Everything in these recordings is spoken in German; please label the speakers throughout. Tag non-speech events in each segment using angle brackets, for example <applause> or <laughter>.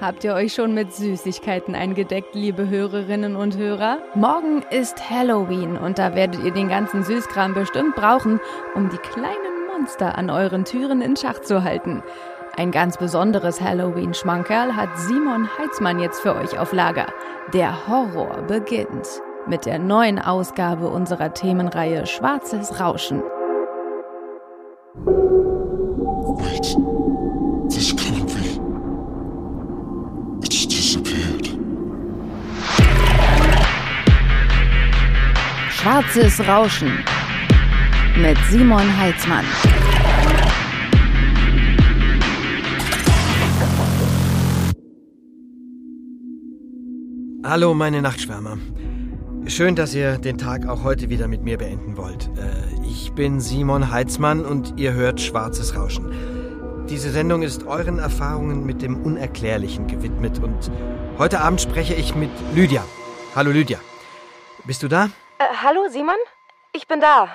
Speaker 1: Habt ihr euch schon mit Süßigkeiten eingedeckt, liebe Hörerinnen und Hörer? Morgen ist Halloween und da werdet ihr den ganzen Süßkram bestimmt brauchen, um die kleinen Monster an euren Türen in Schach zu halten. Ein ganz besonderes Halloween-Schmankerl hat Simon Heitzmann jetzt für euch auf Lager. Der Horror beginnt mit der neuen Ausgabe unserer Themenreihe Schwarzes Rauschen. Schwarzes Rauschen mit Simon Heitzmann.
Speaker 2: Hallo, meine Nachtschwärmer. Schön, dass ihr den Tag auch heute wieder mit mir beenden wollt. Äh, ich bin Simon Heitzmann und ihr hört Schwarzes Rauschen. Diese Sendung ist euren Erfahrungen mit dem Unerklärlichen gewidmet und heute Abend spreche ich mit Lydia. Hallo Lydia. Bist du da?
Speaker 3: Äh, hallo, Simon? Ich bin da.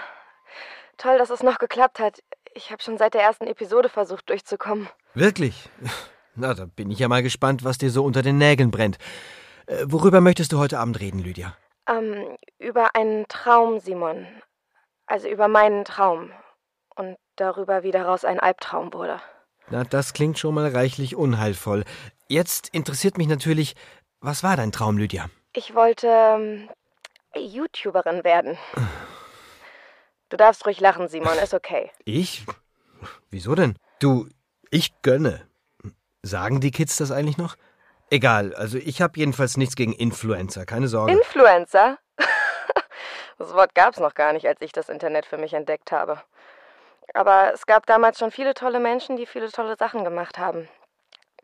Speaker 3: Toll, dass es noch geklappt hat. Ich habe schon seit der ersten Episode versucht, durchzukommen.
Speaker 2: Wirklich? <laughs> Na, da bin ich ja mal gespannt, was dir so unter den Nägeln brennt. Äh, worüber möchtest du heute Abend reden, Lydia?
Speaker 3: Ähm, über einen Traum, Simon. Also über meinen Traum. Und darüber, wie daraus ein Albtraum wurde.
Speaker 2: Na, das klingt schon mal reichlich unheilvoll. Jetzt interessiert mich natürlich, was war dein Traum, Lydia?
Speaker 3: Ich wollte ähm, YouTuberin werden. Du darfst ruhig lachen, Simon, ist okay.
Speaker 2: Ich? Wieso denn? Du, ich gönne. Sagen die Kids das eigentlich noch? Egal, also ich habe jedenfalls nichts gegen Influencer, keine Sorge.
Speaker 3: Influencer? <laughs> Das Wort gab es noch gar nicht, als ich das Internet für mich entdeckt habe. Aber es gab damals schon viele tolle Menschen, die viele tolle Sachen gemacht haben.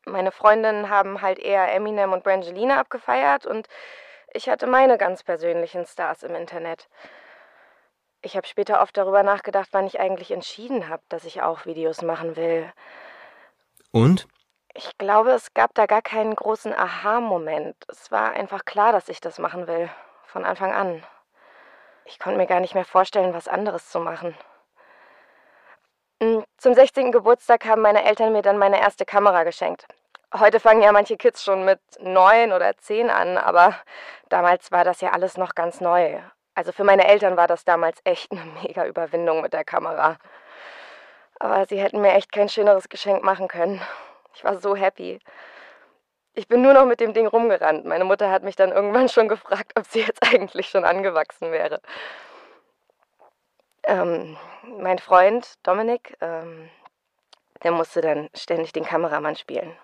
Speaker 3: Meine Freundinnen haben halt eher Eminem und Brangelina abgefeiert und ich hatte meine ganz persönlichen Stars im Internet. Ich habe später oft darüber nachgedacht, wann ich eigentlich entschieden habe, dass ich auch Videos machen will.
Speaker 2: Und?
Speaker 3: Ich glaube, es gab da gar keinen großen Aha-Moment. Es war einfach klar, dass ich das machen will. Von Anfang an. Ich konnte mir gar nicht mehr vorstellen, was anderes zu machen. Mm, Zum 16. Geburtstag haben meine Eltern mir dann meine erste Kamera geschenkt. Heute fangen ja manche Kids schon mit neun oder zehn an, aber damals war das ja alles noch ganz neu. Also für meine Eltern war das damals echt eine <laughs> mega Überwindung mit der Kamera. Aber sie hätten mir echt kein schöneres Geschenk machen können. Ich war so happy. Ich bin nur noch mit dem Ding rumgerannt. Meine Mutter hat mich dann irgendwann schon gefragt, ob sie jetzt <laughs> eigentlich schon angewachsen wäre. Ähm, mein Freund Dominik, ähm, der musste dann ständig den Kameramann spielen.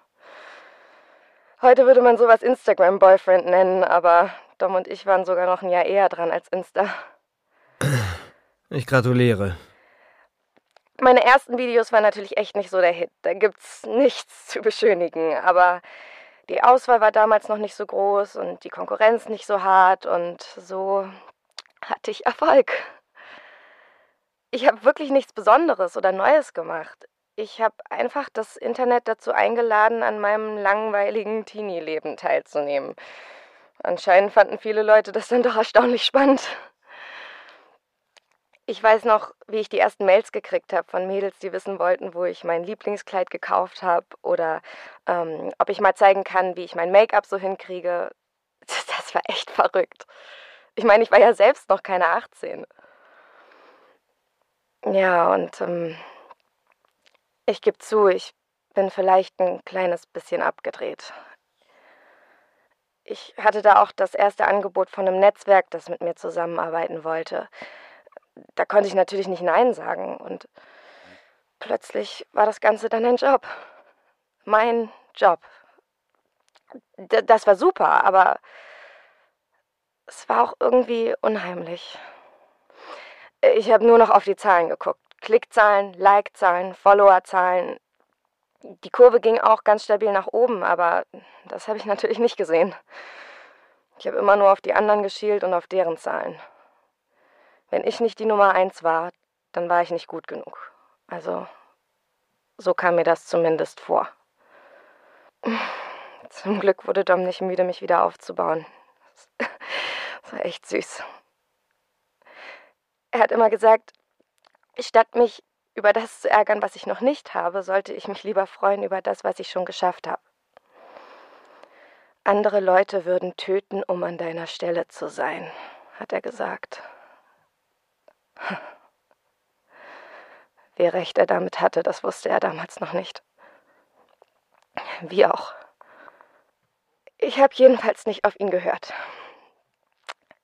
Speaker 3: Heute würde man sowas Instagram-Boyfriend nennen, aber Dom und ich waren sogar noch ein Jahr eher dran als Insta.
Speaker 2: Ich gratuliere.
Speaker 3: Meine ersten Videos waren natürlich echt nicht so der Hit. Da gibt's nichts zu beschönigen. Aber die Auswahl war damals noch nicht so groß und die Konkurrenz nicht so hart und so hatte ich Erfolg. Ich habe wirklich nichts Besonderes oder Neues gemacht. Ich habe einfach das Internet dazu eingeladen, an meinem langweiligen Teenie-Leben teilzunehmen. Anscheinend fanden viele Leute das dann doch erstaunlich spannend. Ich weiß noch, wie ich die ersten Mails gekriegt habe von Mädels, die wissen wollten, wo ich mein Lieblingskleid gekauft habe oder ähm, ob ich mal zeigen kann, wie ich mein Make-up so hinkriege. <laughs> Das war echt verrückt. Ich meine, ich war ja selbst noch keine 18. Ja, und ähm, ich gebe zu, ich bin vielleicht ein kleines bisschen abgedreht. Ich hatte da auch das erste Angebot von einem Netzwerk, das mit mir zusammenarbeiten wollte da konnte ich natürlich nicht Nein sagen. Und plötzlich war das Ganze dann ein Job. Mein Job. D das war super, aber es war auch irgendwie unheimlich. Ich habe nur noch auf die Zahlen geguckt. Klickzahlen, Like-Zahlen, Follower-Zahlen. Die Kurve ging auch ganz stabil nach oben, aber das habe ich <laughs> natürlich nicht gesehen. Ich habe immer nur auf die anderen geschielt und auf deren Zahlen. Wenn ich nicht die Nummer eins war, dann war ich nicht gut genug. Also, so kam mir das zumindest vor. <sighs> Zum Glück wurde Dom nicht müde, mich wieder aufzubauen. <laughs> Das war echt süß. Er hat immer gesagt, statt mich über das zu ärgern, was ich noch nicht habe, sollte ich mich lieber freuen über das, was ich schon geschafft habe. Andere Leute würden töten, um an deiner Stelle zu sein, hat er gesagt. Wie recht er damit hatte, das wusste er damals noch nicht. Wie auch. Ich habe jedenfalls nicht auf ihn gehört.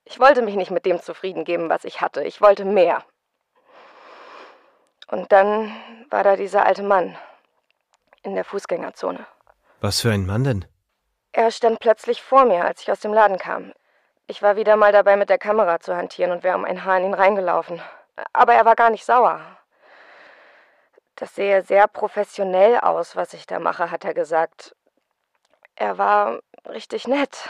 Speaker 3: Ich wollte mich nicht mit dem zufrieden geben, was ich hatte. Ich wollte mehr. Und dann war da dieser alte Mann in der Fußgängerzone.
Speaker 2: Was für ein Mann denn?
Speaker 3: Er stand plötzlich vor mir, als ich aus dem Laden kam. Ich war wieder mal dabei, mit der Kamera zu hantieren und wäre um ein Haar in ihn reingelaufen. Aber er war gar nicht sauer. Das sehe sehr professionell aus, was ich da mache, hat er gesagt. Er war richtig nett.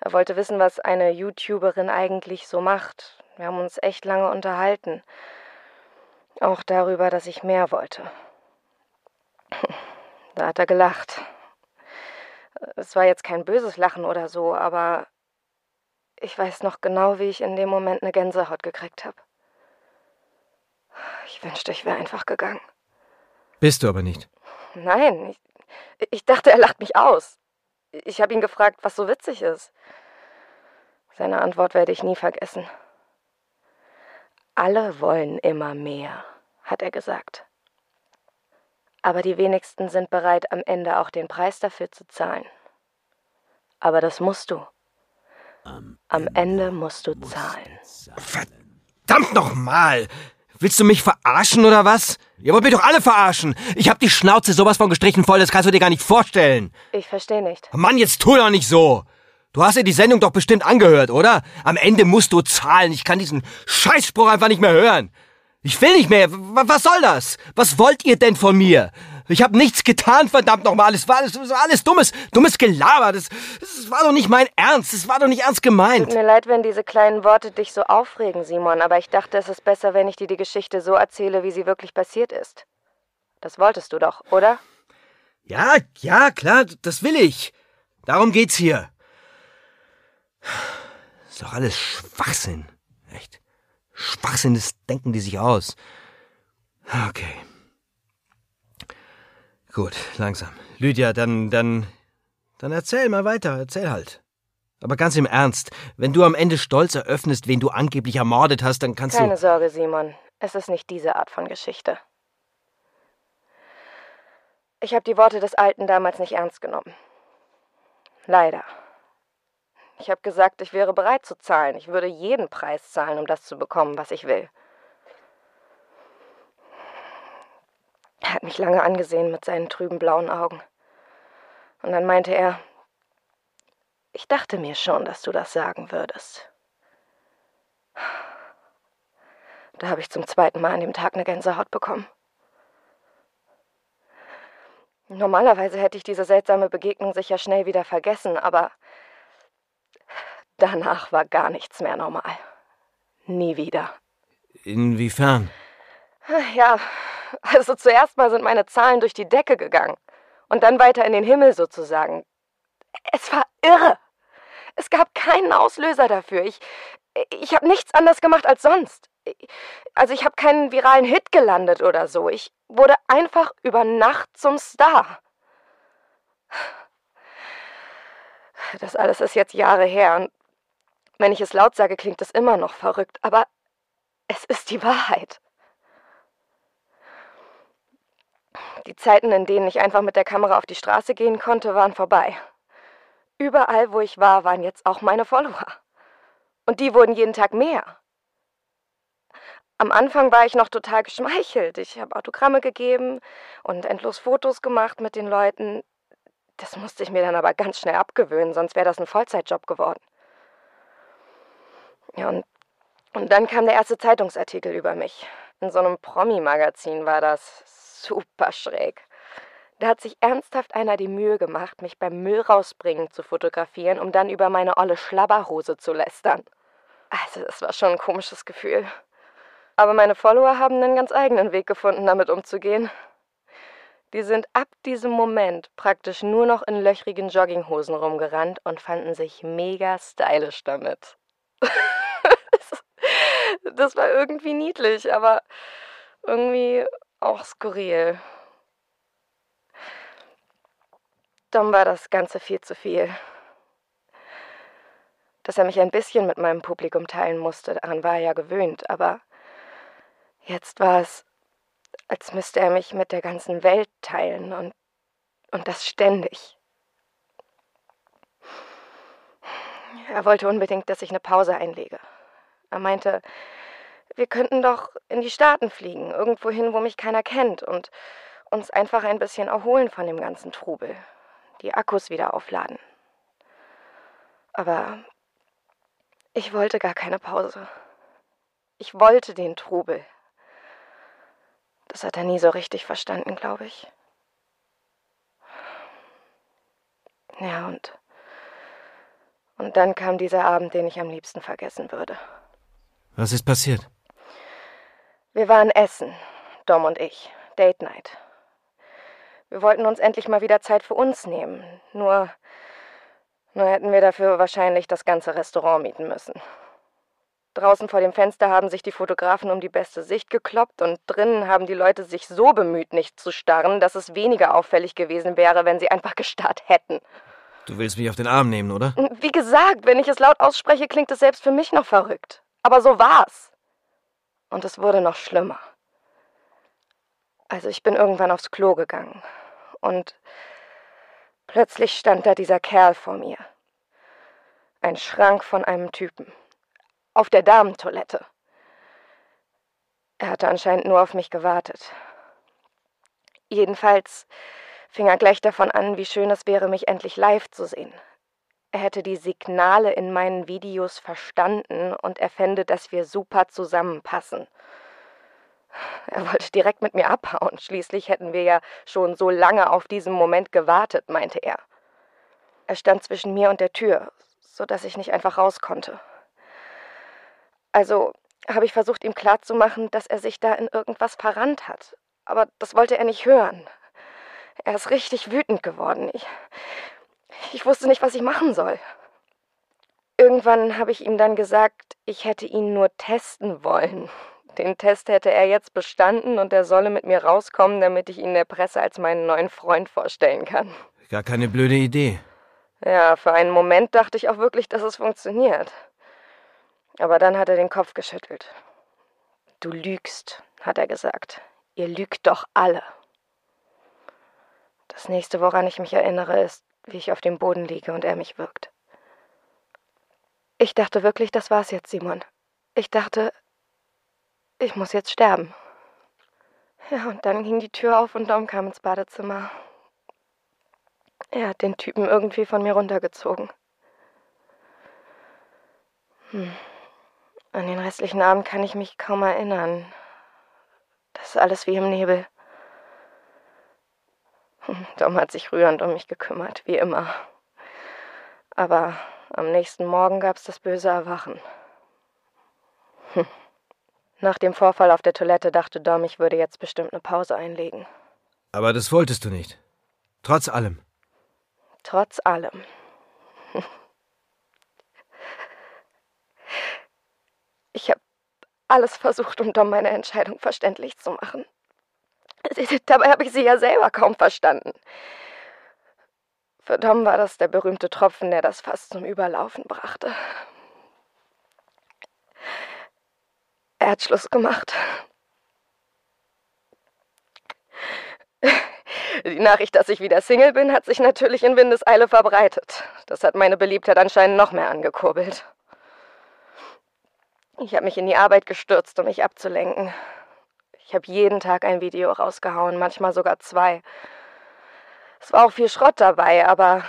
Speaker 3: Er wollte wissen, was eine YouTuberin eigentlich so macht. Wir haben uns echt lange unterhalten. Auch darüber, dass ich mehr wollte. Da hat er gelacht. Es war jetzt kein böses Lachen oder so, aber ich weiß noch genau, wie ich in dem Moment eine Gänsehaut gekriegt habe. Ich wünschte, ich wäre einfach gegangen.
Speaker 2: Bist du aber nicht.
Speaker 3: Nein, ich, ich dachte, er lacht mich aus. Ich habe ihn gefragt, was so witzig ist. Seine Antwort werde ich nie vergessen. Alle wollen immer mehr, hat er gesagt. Aber die wenigsten sind bereit, am Ende auch den Preis dafür zu zahlen. Aber das musst du. Am Ende musst du zahlen.
Speaker 2: Verdammt nochmal! Willst du mich verarschen oder was? Ihr wollt mich doch alle verarschen. Ich hab die Schnauze sowas von gestrichen voll, das kannst du dir gar nicht vorstellen.
Speaker 3: Ich verstehe nicht.
Speaker 2: Mann, jetzt tu doch nicht so. Du hast dir die Sendung doch bestimmt angehört, oder? Am Ende musst du zahlen. Ich kann diesen Scheißspruch einfach nicht mehr hören. Ich will nicht mehr. Was soll das? Was wollt ihr denn von mir? Ich habe nichts getan, verdammt nochmal. Es war alles, alles dummes, dummes Gelaber. Das, das war doch nicht mein Ernst. Das war doch nicht ernst gemeint.
Speaker 3: Tut mir leid, wenn diese kleinen Worte dich so aufregen, Simon, aber ich dachte, es ist besser, wenn ich dir die Geschichte so erzähle, wie sie wirklich passiert ist. Das wolltest du doch, oder?
Speaker 2: Ja, ja, klar, das will ich. Darum geht's hier. Ist doch alles Schwachsinn. Echt. Schwachsinn, das denken die sich aus. Okay. Gut, langsam. Lydia, dann, dann, dann erzähl mal weiter, erzähl halt. Aber ganz im Ernst, wenn du am Ende stolz eröffnest, wen du angeblich ermordet hast, dann kannst
Speaker 3: Keine
Speaker 2: du.
Speaker 3: Sorge, Simon. Es ist nicht diese Art von Geschichte. Ich habe die Worte des Alten damals nicht ernst genommen. Leider. Ich habe gesagt, ich wäre bereit zu zahlen. Ich würde jeden Preis zahlen, um das zu bekommen, was ich will. Er hat mich lange angesehen mit seinen trüben blauen Augen. Und dann meinte er, ich dachte mir schon, dass du das sagen würdest. Da habe ich zum zweiten Mal an dem Tag eine Gänsehaut bekommen. Normalerweise hätte ich diese seltsame Begegnung sicher schnell wieder vergessen, aber danach war gar nichts mehr normal. Nie wieder.
Speaker 2: Inwiefern?
Speaker 3: Ja, also zuerst mal sind meine Zahlen durch die Decke gegangen und dann weiter in den Himmel sozusagen. Es war irre. Es gab keinen Auslöser dafür. Ich, ich habe nichts anders gemacht als sonst. Also ich habe keinen viralen Hit gelandet oder so. Ich wurde einfach über Nacht zum Star. Das alles ist jetzt Jahre her und wenn ich es laut sage, klingt es immer noch verrückt, aber es ist die Wahrheit. Die Zeiten, in denen ich einfach mit der Kamera auf die Straße gehen konnte, waren vorbei. Überall, wo ich war, waren jetzt auch meine Follower. Und die wurden jeden Tag mehr. Am Anfang war ich noch total geschmeichelt. Ich habe Autogramme gegeben und endlos Fotos gemacht mit den Leuten. Das musste ich mir dann aber ganz schnell abgewöhnen, sonst wäre das ein Vollzeitjob geworden. Ja, und, und dann kam der erste Zeitungsartikel über mich. In so einem Promi-Magazin war das super schräg. Da hat sich ernsthaft einer die Mühe gemacht, mich beim Müll rausbringen zu fotografieren, um dann über meine olle Schlabberhose zu lästern. Also, das war schon ein komisches Gefühl. Aber meine Follower haben einen ganz eigenen Weg gefunden, damit umzugehen. Die sind ab diesem Moment praktisch nur noch in löchrigen Jogginghosen rumgerannt und fanden sich mega stylisch damit. Das war irgendwie niedlich, aber irgendwie auch skurril. Dom war das Ganze viel zu viel. Dass er mich ein bisschen mit meinem Publikum teilen musste, daran war er ja gewöhnt, aber jetzt war es, als müsste er mich mit der ganzen Welt teilen und, und das ständig. Er wollte unbedingt, dass ich eine Pause einlege. Er meinte, wir könnten doch in die Staaten fliegen, irgendwo hin, wo mich keiner kennt und uns einfach ein bisschen erholen von dem ganzen Trubel, die Akkus wieder aufladen. Aber ich wollte gar keine Pause. Ich wollte den Trubel. Das hat er nie so richtig verstanden, glaube ich. Ja, und. Und dann kam dieser Abend, den ich am liebsten vergessen würde.
Speaker 2: Was ist passiert?
Speaker 3: Wir waren essen, Dom und ich. Date Night. Wir wollten uns endlich mal wieder Zeit für uns nehmen. Nur. Nur hätten wir dafür wahrscheinlich das ganze Restaurant mieten müssen. Draußen vor dem Fenster haben sich die Fotografen um die beste Sicht gekloppt und drinnen haben die Leute sich so bemüht, nicht zu starren, dass es weniger auffällig gewesen wäre, wenn sie einfach <laughs> gestarrt hätten.
Speaker 2: Du willst mich auf den Arm nehmen, oder?
Speaker 3: Wie gesagt, wenn ich es laut ausspreche, klingt es selbst für mich noch verrückt. Aber so war's. Und es wurde noch schlimmer. Also ich bin irgendwann aufs Klo gegangen und plötzlich stand da dieser Kerl vor mir. Ein Schrank von einem Typen auf der Damentoilette. Er hatte anscheinend nur auf mich gewartet. Jedenfalls fing er gleich davon an, wie schön es wäre, mich endlich live zu sehen. Er hätte die Signale in meinen Videos verstanden und er fände, dass wir super zusammenpassen. Er wollte direkt mit mir abhauen. Schließlich hätten wir ja schon so lange auf diesen Moment gewartet, meinte er. Er stand zwischen mir und der Tür, so dass ich nicht einfach raus konnte. Also habe ich versucht, ihm klarzumachen, dass er sich da in irgendwas verrannt hat. Aber das wollte er nicht hören. Er ist richtig wütend geworden. Ich, ich wusste nicht, was ich machen soll. Irgendwann habe ich ihm dann gesagt, ich hätte ihn nur testen wollen. Den Test hätte er jetzt bestanden und er solle mit mir rauskommen, damit ich ihn der Presse als meinen neuen Freund vorstellen kann.
Speaker 2: Gar keine blöde Idee.
Speaker 3: Ja, für einen Moment dachte ich auch wirklich, dass es funktioniert. Aber dann hat er den Kopf geschüttelt. Du lügst, hat er gesagt. Ihr lügt doch alle. Das nächste, woran ich mich erinnere, ist, wie ich auf dem Boden liege und er mich wirkt. Ich dachte wirklich, das war's jetzt, Simon. Ich dachte, ich muss jetzt sterben. Ja, und dann ging die Tür auf und Dom kam ins Badezimmer. Er hat den Typen irgendwie von mir runtergezogen. Hm. An den restlichen Abend kann ich mich kaum erinnern. Das ist alles wie im Nebel. Dom hat sich rührend um mich gekümmert, wie immer. Aber am nächsten Morgen gab's das böse Erwachen. Hm. Nach dem Vorfall auf der Toilette dachte Dom, ich würde jetzt bestimmt eine Pause einlegen.
Speaker 2: Aber das wolltest du nicht. Trotz allem.
Speaker 3: Trotz allem. Ich habe alles versucht, um Dom meine Entscheidung verständlich zu machen. <laughs> Dabei habe ich sie ja selber kaum verstanden. Für Dom war das der berühmte Tropfen, der das fast zum Überlaufen brachte. Er hat Schluss gemacht. Die Nachricht, dass ich wieder Single bin, hat sich natürlich in Windeseile verbreitet. Das hat meine Beliebtheit anscheinend noch mehr angekurbelt. Ich habe mich in die Arbeit gestürzt, um mich abzulenken. Ich habe jeden Tag ein Video rausgehauen, manchmal sogar zwei. Es war auch viel Schrott dabei, aber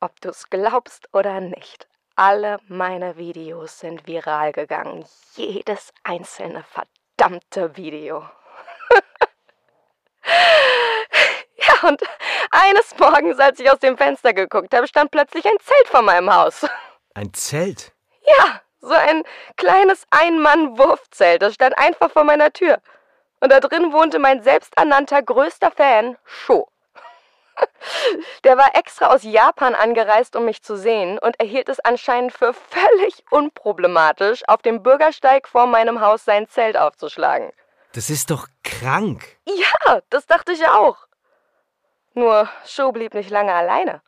Speaker 3: ob du es glaubst oder nicht, alle meine Videos sind viral gegangen. Jedes einzelne verdammte Video. <laughs> ja, und eines Morgens, als ich aus dem Fenster geguckt habe, stand plötzlich ein Zelt vor meinem Haus.
Speaker 2: Ein Zelt?
Speaker 3: Ja, so ein kleines Ein-Mann-Wurfzelt. Das stand einfach vor meiner Tür. Und da drin wohnte mein selbsternannter größter Fan, Sho. <laughs> Der war extra aus Japan angereist, um mich zu sehen, und erhielt es anscheinend für völlig unproblematisch, auf dem Bürgersteig vor meinem Haus sein Zelt aufzuschlagen.
Speaker 2: Das ist doch krank.
Speaker 3: Ja, das dachte ich auch. Nur Sho blieb nicht lange alleine.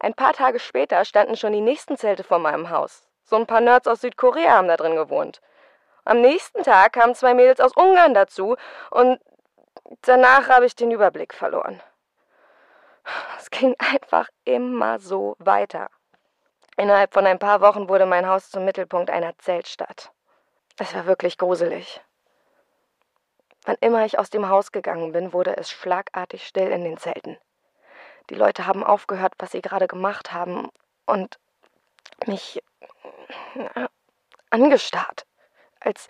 Speaker 3: Ein paar Tage später standen schon die nächsten Zelte vor meinem Haus. So ein paar Nerds aus Südkorea haben da drin gewohnt. Am nächsten Tag kamen zwei Mädels aus Ungarn dazu und danach habe ich den Überblick verloren. Es ging einfach immer so weiter. Innerhalb von ein paar Wochen wurde mein Haus zum Mittelpunkt einer Zeltstadt. Es war wirklich gruselig. Wann immer ich aus dem Haus gegangen bin, wurde es schlagartig still in den Zelten. Die Leute haben aufgehört, was sie gerade gemacht haben und mich angestarrt, als,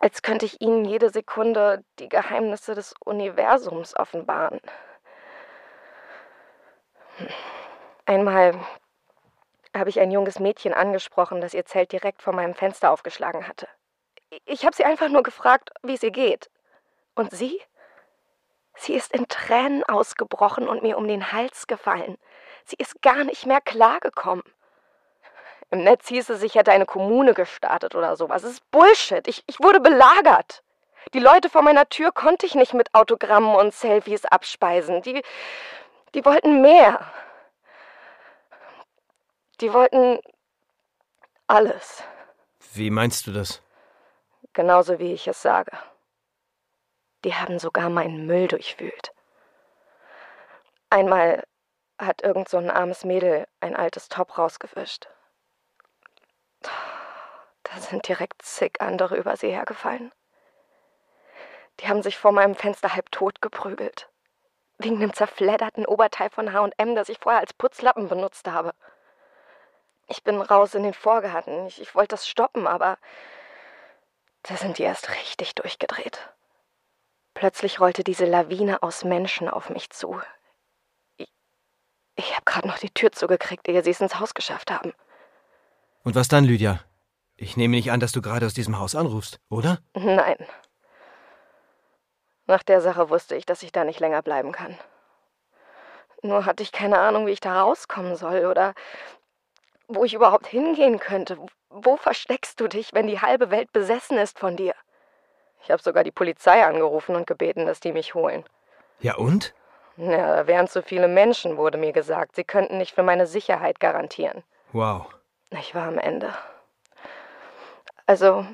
Speaker 3: als könnte ich ihnen jede Sekunde die Geheimnisse des Universums offenbaren. Einmal habe ich ein junges Mädchen angesprochen, das ihr Zelt direkt vor meinem Fenster aufgeschlagen hatte. Ich habe sie einfach nur gefragt, wie es ihr geht. Und sie? Sie ist in Tränen ausgebrochen und mir um den Hals gefallen. Sie ist gar nicht mehr klargekommen. Im Netz hieß es, ich hätte eine Kommune gestartet oder sowas. Das ist Bullshit. Ich, ich wurde belagert. Die Leute vor meiner Tür konnte ich nicht mit Autogrammen und Selfies abspeisen. Die, die wollten mehr. Die wollten alles.
Speaker 2: Wie meinst du das?
Speaker 3: Genauso wie ich es sage. Die haben sogar meinen Müll durchwühlt. Einmal hat irgend so ein armes Mädel ein altes Top rausgewischt. Da sind direkt zig andere über sie hergefallen. Die haben sich vor meinem Fenster halb tot geprügelt. Wegen dem zerfledderten Oberteil von HM, das ich vorher als Putzlappen benutzt habe. Ich bin raus in den Vorgarten. Ich, ich wollte das stoppen, aber da sind die erst richtig durchgedreht. Plötzlich rollte diese Lawine aus Menschen auf mich zu. Ich, ich habe gerade noch die Tür zugekriegt, ehe sie es ins Haus geschafft haben.
Speaker 2: Und was dann, Lydia? Ich nehme nicht an, dass du gerade aus diesem Haus anrufst, oder?
Speaker 3: Nein. Nach der Sache wusste ich, dass ich da nicht länger bleiben kann. Nur hatte ich keine Ahnung, wie ich da rauskommen soll oder wo ich überhaupt hingehen könnte. Wo versteckst du dich, wenn die halbe Welt besessen ist von dir? Ich habe sogar die Polizei angerufen und gebeten, dass die mich holen.
Speaker 2: Ja und?
Speaker 3: Ja, da wären zu viele Menschen, wurde mir gesagt. Sie könnten nicht für meine Sicherheit garantieren.
Speaker 2: Wow.
Speaker 3: Ich war am Ende. Also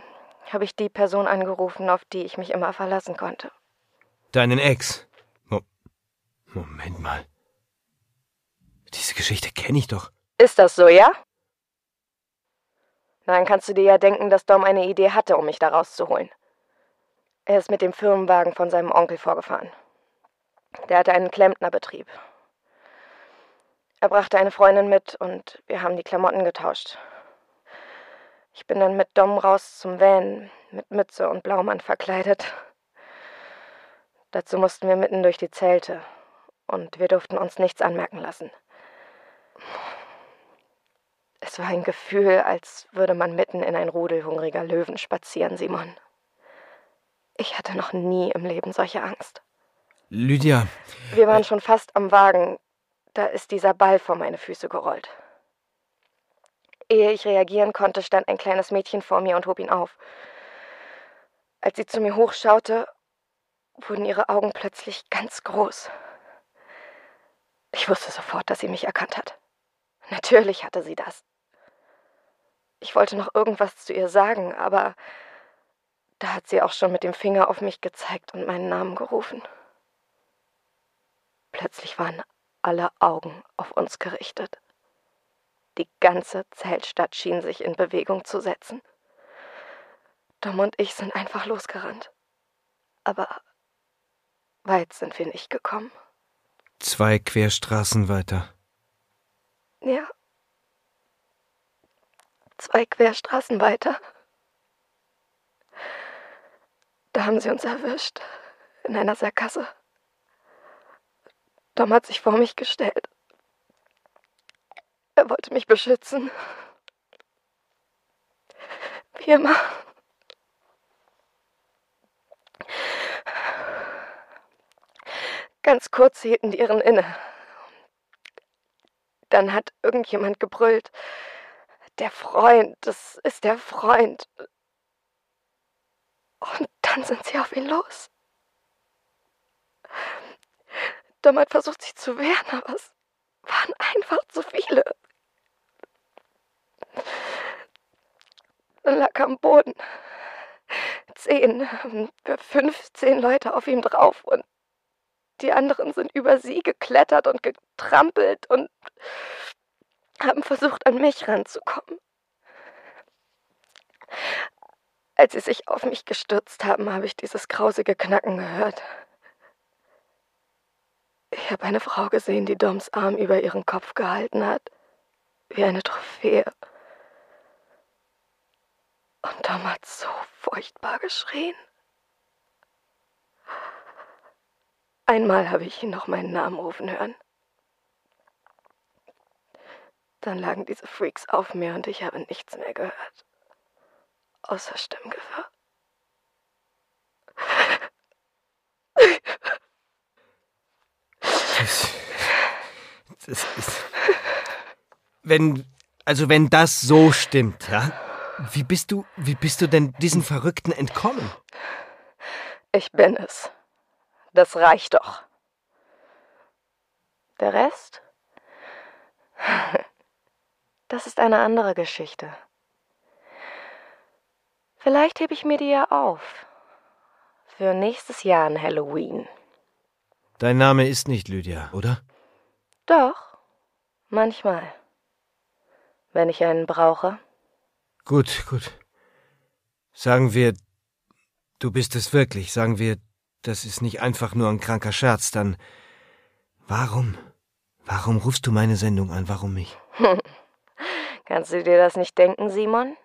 Speaker 3: habe ich die Person angerufen, auf die ich mich immer verlassen konnte.
Speaker 2: Deinen Ex? Mo Moment mal. Diese Geschichte kenne ich doch.
Speaker 3: Ist das so, ja? Dann kannst du dir ja denken, dass Dom eine Idee hatte, um mich da rauszuholen. Er ist mit dem Firmenwagen von seinem Onkel vorgefahren. Der hatte einen Klempnerbetrieb. Er brachte eine Freundin mit und wir haben die Klamotten getauscht. Ich bin dann mit Dom raus zum Van, mit Mütze und Blaumann verkleidet. Dazu mussten wir mitten durch die Zelte und wir durften uns nichts anmerken lassen. Es war ein Gefühl, als würde man mitten in ein Rudel hungriger Löwen spazieren, Simon. Ich hatte noch nie im Leben solche Angst.
Speaker 2: Lydia.
Speaker 3: Wir waren schon fast am Wagen. Da ist dieser Ball vor meine Füße gerollt. Ehe ich reagieren konnte, stand ein kleines Mädchen vor mir und hob ihn auf. Als sie zu mir hochschaute, wurden ihre Augen plötzlich ganz groß. Ich wusste sofort, dass sie mich erkannt hat. Natürlich hatte sie das. Ich wollte noch irgendwas zu ihr sagen, aber da hat sie auch schon mit dem Finger auf mich gezeigt und meinen Namen gerufen. Plötzlich waren alle Augen auf uns gerichtet. Die ganze Zeltstadt schien sich in Bewegung zu setzen. Dom und ich sind einfach losgerannt. Aber weit sind wir nicht gekommen.
Speaker 2: Zwei Querstraßen weiter.
Speaker 3: Ja, zwei Querstraßen weiter. Da haben sie uns erwischt, in einer Sackgasse. Tom hat sich vor mich gestellt. Er wollte mich beschützen. Wie immer. Ganz kurz hielten die ihren inne. Dann hat irgendjemand gebrüllt. Der Freund, das ist der Freund. Und dann sind sie auf ihn los. Dom versucht, sich zu wehren, aber es waren Einfach zu viele. Lag am Boden. Zehn, fünfzehn Leute auf ihm drauf und die anderen sind über sie geklettert und getrampelt und haben versucht, an mich ranzukommen. Als sie sich auf mich gestürzt haben, habe ich dieses grausige Knacken gehört. Ich habe eine Frau gesehen, die Doms Arm über ihren Kopf gehalten hat, wie eine Trophäe. Und Dom hat so furchtbar geschrien. Einmal habe ich ihn noch meinen Namen rufen hören. Dann lagen diese Freaks auf mir und ich habe nichts mehr gehört. Außer Stimmgewirr.
Speaker 2: Das, das ist. Wenn. Also wenn das so stimmt, ja? Wie bist du. Wie bist du denn diesen Verrückten entkommen?
Speaker 3: Ich bin es. Das reicht doch. Der Rest? <laughs> Das ist eine andere Geschichte. Vielleicht hebe ich mir die ja auf. Für nächstes Jahr an Halloween.
Speaker 2: Dein Name ist nicht Lydia, oder?
Speaker 3: Doch, manchmal. Wenn ich einen brauche.
Speaker 2: Gut, gut. Sagen wir, du bist es wirklich. Sagen wir, das ist nicht einfach nur ein kranker Scherz. Dann warum? Warum rufst du meine Sendung an? Warum mich? <laughs>
Speaker 3: Kannst du dir das nicht denken, Simon?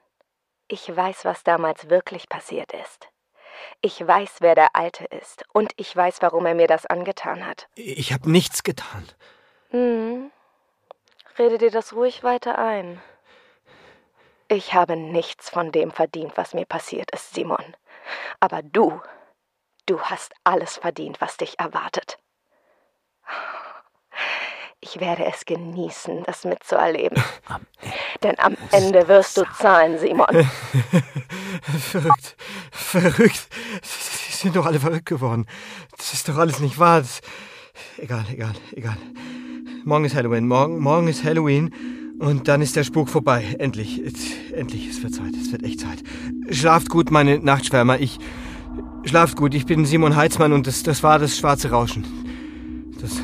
Speaker 3: Ich weiß, was damals wirklich passiert ist. Ich weiß, wer der Alte ist. Und ich weiß, warum er mir das angetan hat.
Speaker 2: Ich habe nichts getan.
Speaker 3: Hm. Rede dir das ruhig weiter ein. Ich habe nichts von dem verdient, was mir passiert ist, Simon. Aber du, du hast alles verdient, was dich erwartet. Ich werde es genießen, das mitzuerleben. <laughs> Denn am Ende wirst du zahlen, Simon. <laughs>
Speaker 2: verrückt, verrückt. Sie sind doch alle verrückt geworden. Das ist doch alles nicht wahr. Das egal, egal, egal. Morgen ist Halloween. Morgen, morgen ist Halloween. Und dann ist der Spuk vorbei. Endlich. Endlich, es wird Zeit. Es wird echt Zeit. Schlaft gut, meine Nachtschwärmer. Ich. Schlaft gut. Ich bin Simon Heitzmann und das, das war das schwarze Rauschen. Das.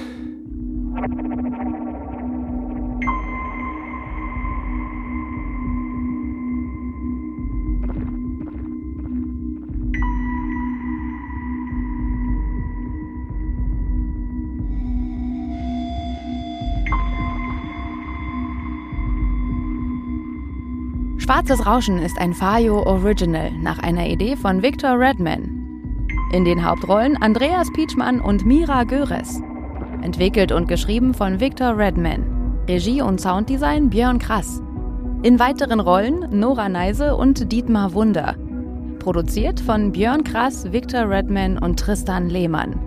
Speaker 1: Schwarzes Rauschen ist ein Fayo Original nach einer Idee von Victor Redman. In den Hauptrollen Andreas Pietschmann und Mira Göres. Entwickelt und geschrieben von Victor Redman. Regie und Sounddesign Björn Krass. In weiteren Rollen Nora Neise und Dietmar Wunder. Produziert von Björn Krass, Victor Redman und Tristan Lehmann.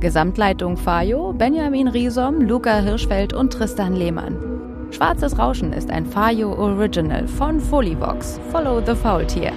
Speaker 1: Gesamtleitung Fayo, Benjamin Riesom, Luca Hirschfeld und Tristan Lehmann. Schwarzes Rauschen ist ein Fayo Original von Folivox. Follow the Faultier.